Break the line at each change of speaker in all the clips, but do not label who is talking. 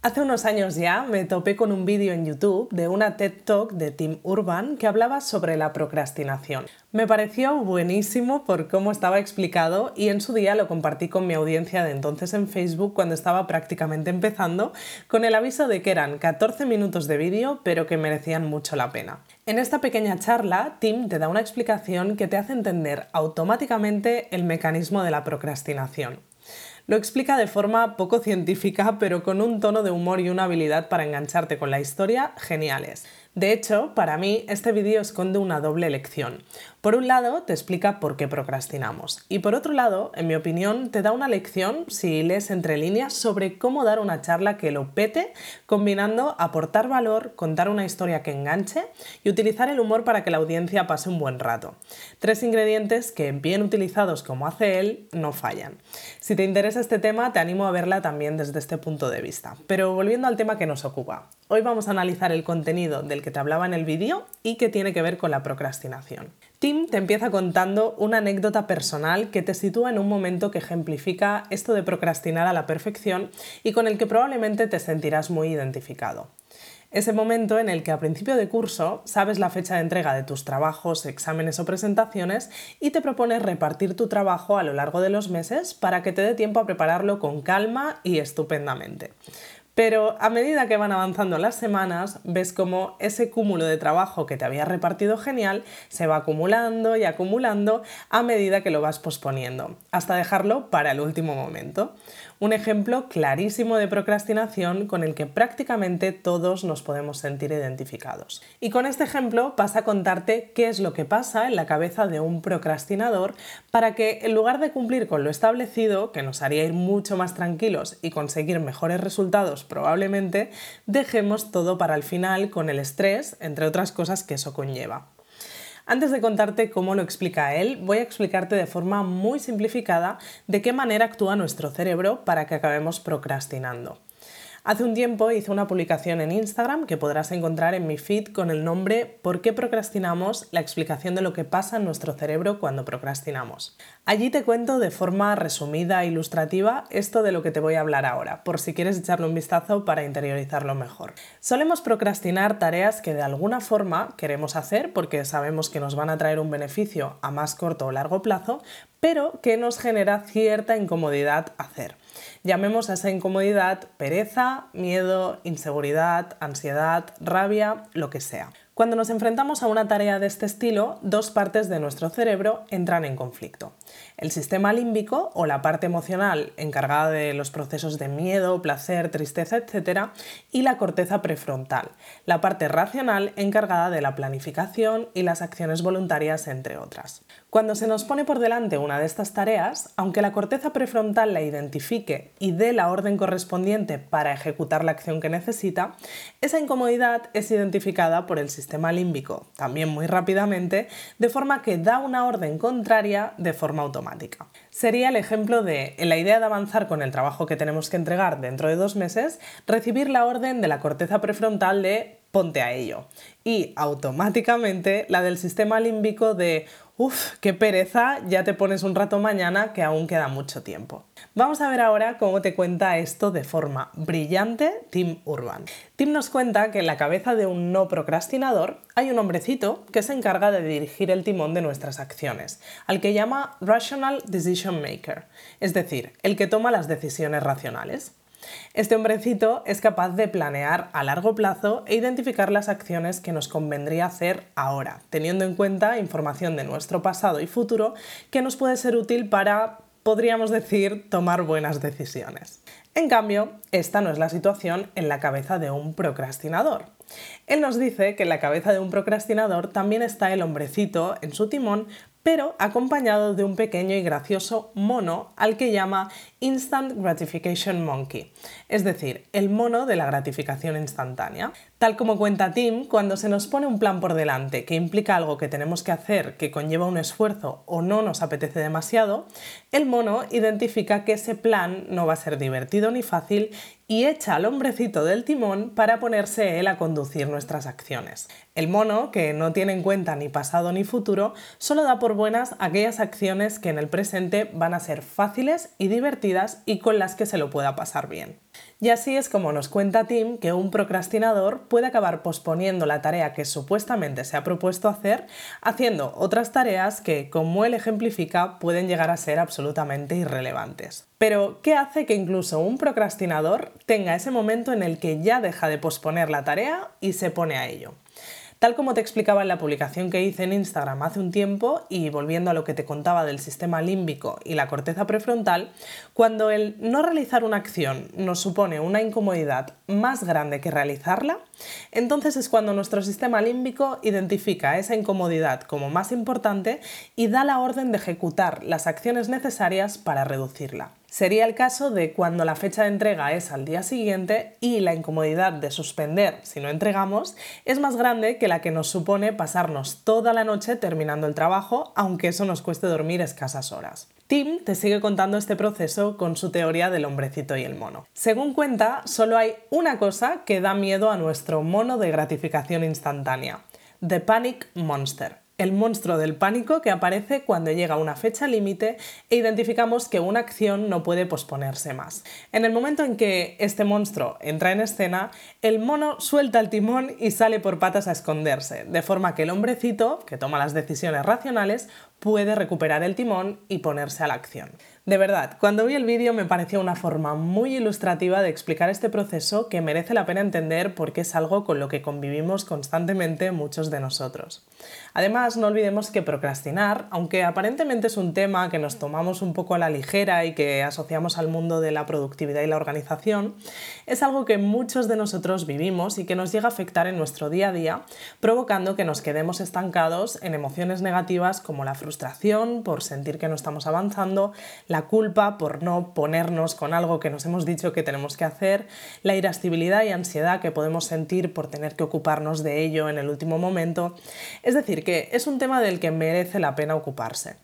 Hace unos años ya me topé con un vídeo en YouTube de una TED Talk de Tim Urban que hablaba sobre la procrastinación. Me pareció buenísimo por cómo estaba explicado y en su día lo compartí con mi audiencia de entonces en Facebook cuando estaba prácticamente empezando con el aviso de que eran 14 minutos de vídeo pero que merecían mucho la pena. En esta pequeña charla, Tim te da una explicación que te hace entender automáticamente el mecanismo de la procrastinación. Lo explica de forma poco científica, pero con un tono de humor y una habilidad para engancharte con la historia geniales. De hecho, para mí este vídeo esconde una doble lección. Por un lado, te explica por qué procrastinamos y por otro lado, en mi opinión, te da una lección, si lees entre líneas, sobre cómo dar una charla que lo pete, combinando aportar valor, contar una historia que enganche y utilizar el humor para que la audiencia pase un buen rato. Tres ingredientes que, bien utilizados como hace él, no fallan. Si te interesa este tema, te animo a verla también desde este punto de vista. Pero volviendo al tema que nos ocupa, hoy vamos a analizar el contenido del que te hablaba en el vídeo y que tiene que ver con la procrastinación. Te empieza contando una anécdota personal que te sitúa en un momento que ejemplifica esto de procrastinar a la perfección y con el que probablemente te sentirás muy identificado. Ese momento en el que a principio de curso sabes la fecha de entrega de tus trabajos, exámenes o presentaciones y te propones repartir tu trabajo a lo largo de los meses para que te dé tiempo a prepararlo con calma y estupendamente. Pero a medida que van avanzando las semanas, ves como ese cúmulo de trabajo que te había repartido genial se va acumulando y acumulando a medida que lo vas posponiendo, hasta dejarlo para el último momento. Un ejemplo clarísimo de procrastinación con el que prácticamente todos nos podemos sentir identificados. Y con este ejemplo pasa a contarte qué es lo que pasa en la cabeza de un procrastinador para que en lugar de cumplir con lo establecido, que nos haría ir mucho más tranquilos y conseguir mejores resultados probablemente, dejemos todo para el final con el estrés, entre otras cosas que eso conlleva. Antes de contarte cómo lo explica él, voy a explicarte de forma muy simplificada de qué manera actúa nuestro cerebro para que acabemos procrastinando. Hace un tiempo hice una publicación en Instagram que podrás encontrar en mi feed con el nombre ¿Por qué procrastinamos? La explicación de lo que pasa en nuestro cerebro cuando procrastinamos. Allí te cuento de forma resumida e ilustrativa esto de lo que te voy a hablar ahora, por si quieres echarle un vistazo para interiorizarlo mejor. Solemos procrastinar tareas que de alguna forma queremos hacer porque sabemos que nos van a traer un beneficio a más corto o largo plazo, pero que nos genera cierta incomodidad hacer. Llamemos a esa incomodidad pereza, miedo, inseguridad, ansiedad, rabia, lo que sea. Cuando nos enfrentamos a una tarea de este estilo, dos partes de nuestro cerebro entran en conflicto. El sistema límbico, o la parte emocional encargada de los procesos de miedo, placer, tristeza, etc., y la corteza prefrontal, la parte racional encargada de la planificación y las acciones voluntarias, entre otras. Cuando se nos pone por delante una de estas tareas, aunque la corteza prefrontal la identifique y dé la orden correspondiente para ejecutar la acción que necesita, esa incomodidad es identificada por el sistema límbico también muy rápidamente, de forma que da una orden contraria de forma automática. Sería el ejemplo de, en la idea de avanzar con el trabajo que tenemos que entregar dentro de dos meses, recibir la orden de la corteza prefrontal de ponte a ello. Y automáticamente la del sistema límbico de Uf, qué pereza, ya te pones un rato mañana que aún queda mucho tiempo. Vamos a ver ahora cómo te cuenta esto de forma brillante Tim Urban. Tim nos cuenta que en la cabeza de un no procrastinador hay un hombrecito que se encarga de dirigir el timón de nuestras acciones, al que llama Rational Decision Maker, es decir, el que toma las decisiones racionales. Este hombrecito es capaz de planear a largo plazo e identificar las acciones que nos convendría hacer ahora, teniendo en cuenta información de nuestro pasado y futuro que nos puede ser útil para podríamos decir, tomar buenas decisiones. En cambio, esta no es la situación en la cabeza de un procrastinador. Él nos dice que en la cabeza de un procrastinador también está el hombrecito en su timón pero acompañado de un pequeño y gracioso mono al que llama Instant Gratification Monkey, es decir, el mono de la gratificación instantánea. Tal como cuenta Tim, cuando se nos pone un plan por delante que implica algo que tenemos que hacer, que conlleva un esfuerzo o no nos apetece demasiado, el mono identifica que ese plan no va a ser divertido ni fácil y echa al hombrecito del timón para ponerse él a conducir nuestras acciones. El mono, que no tiene en cuenta ni pasado ni futuro, solo da por buenas aquellas acciones que en el presente van a ser fáciles y divertidas y con las que se lo pueda pasar bien. Y así es como nos cuenta Tim que un procrastinador puede acabar posponiendo la tarea que supuestamente se ha propuesto hacer, haciendo otras tareas que, como él ejemplifica, pueden llegar a ser absolutamente irrelevantes. Pero, ¿qué hace que incluso un procrastinador tenga ese momento en el que ya deja de posponer la tarea y se pone a ello? Tal como te explicaba en la publicación que hice en Instagram hace un tiempo y volviendo a lo que te contaba del sistema límbico y la corteza prefrontal, cuando el no realizar una acción nos supone una incomodidad más grande que realizarla, entonces es cuando nuestro sistema límbico identifica esa incomodidad como más importante y da la orden de ejecutar las acciones necesarias para reducirla. Sería el caso de cuando la fecha de entrega es al día siguiente y la incomodidad de suspender si no entregamos es más grande que la que nos supone pasarnos toda la noche terminando el trabajo, aunque eso nos cueste dormir escasas horas. Tim te sigue contando este proceso con su teoría del hombrecito y el mono. Según cuenta, solo hay una cosa que da miedo a nuestro mono de gratificación instantánea, The Panic Monster el monstruo del pánico que aparece cuando llega una fecha límite e identificamos que una acción no puede posponerse más. En el momento en que este monstruo entra en escena, el mono suelta el timón y sale por patas a esconderse, de forma que el hombrecito, que toma las decisiones racionales, puede recuperar el timón y ponerse a la acción. De verdad, cuando vi el vídeo me pareció una forma muy ilustrativa de explicar este proceso que merece la pena entender porque es algo con lo que convivimos constantemente muchos de nosotros. Además, no olvidemos que procrastinar, aunque aparentemente es un tema que nos tomamos un poco a la ligera y que asociamos al mundo de la productividad y la organización, es algo que muchos de nosotros vivimos y que nos llega a afectar en nuestro día a día, provocando que nos quedemos estancados en emociones negativas como la frustración por sentir que no estamos avanzando, la culpa por no ponernos con algo que nos hemos dicho que tenemos que hacer, la irascibilidad y ansiedad que podemos sentir por tener que ocuparnos de ello en el último momento. Es decir, que es un tema del que merece la pena ocuparse.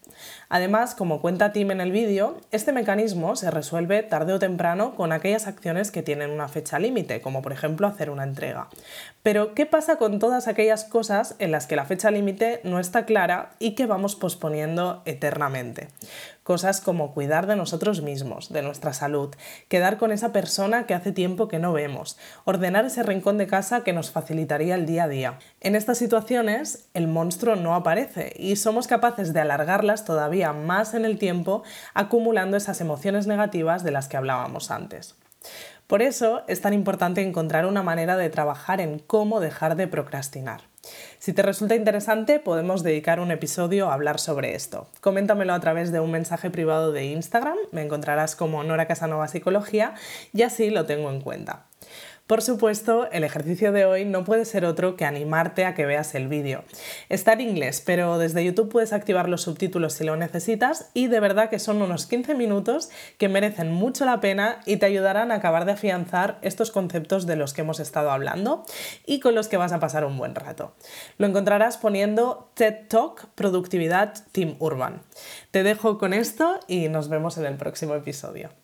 Además, como cuenta Tim en el vídeo, este mecanismo se resuelve tarde o temprano con aquellas acciones que tienen una fecha límite, como por ejemplo hacer una entrega. Pero, ¿qué pasa con todas aquellas cosas en las que la fecha límite no está clara y que vamos posponiendo eternamente? Cosas como cuidar de nosotros mismos, de nuestra salud, quedar con esa persona que hace tiempo que no vemos, ordenar ese rincón de casa que nos facilitaría el día a día. En estas situaciones, el monstruo no aparece y somos capaces de alargarlas todavía más en el tiempo, acumulando esas emociones negativas de las que hablábamos antes. Por eso es tan importante encontrar una manera de trabajar en cómo dejar de procrastinar. Si te resulta interesante, podemos dedicar un episodio a hablar sobre esto. Coméntamelo a través de un mensaje privado de Instagram, me encontrarás como Nora Casanova Psicología y así lo tengo en cuenta. Por supuesto, el ejercicio de hoy no puede ser otro que animarte a que veas el vídeo. Está en inglés, pero desde YouTube puedes activar los subtítulos si lo necesitas y de verdad que son unos 15 minutos que merecen mucho la pena y te ayudarán a acabar de afianzar estos conceptos de los que hemos estado hablando y con los que vas a pasar un buen rato. Lo encontrarás poniendo TED Talk Productividad Team Urban. Te dejo con esto y nos vemos en el próximo episodio.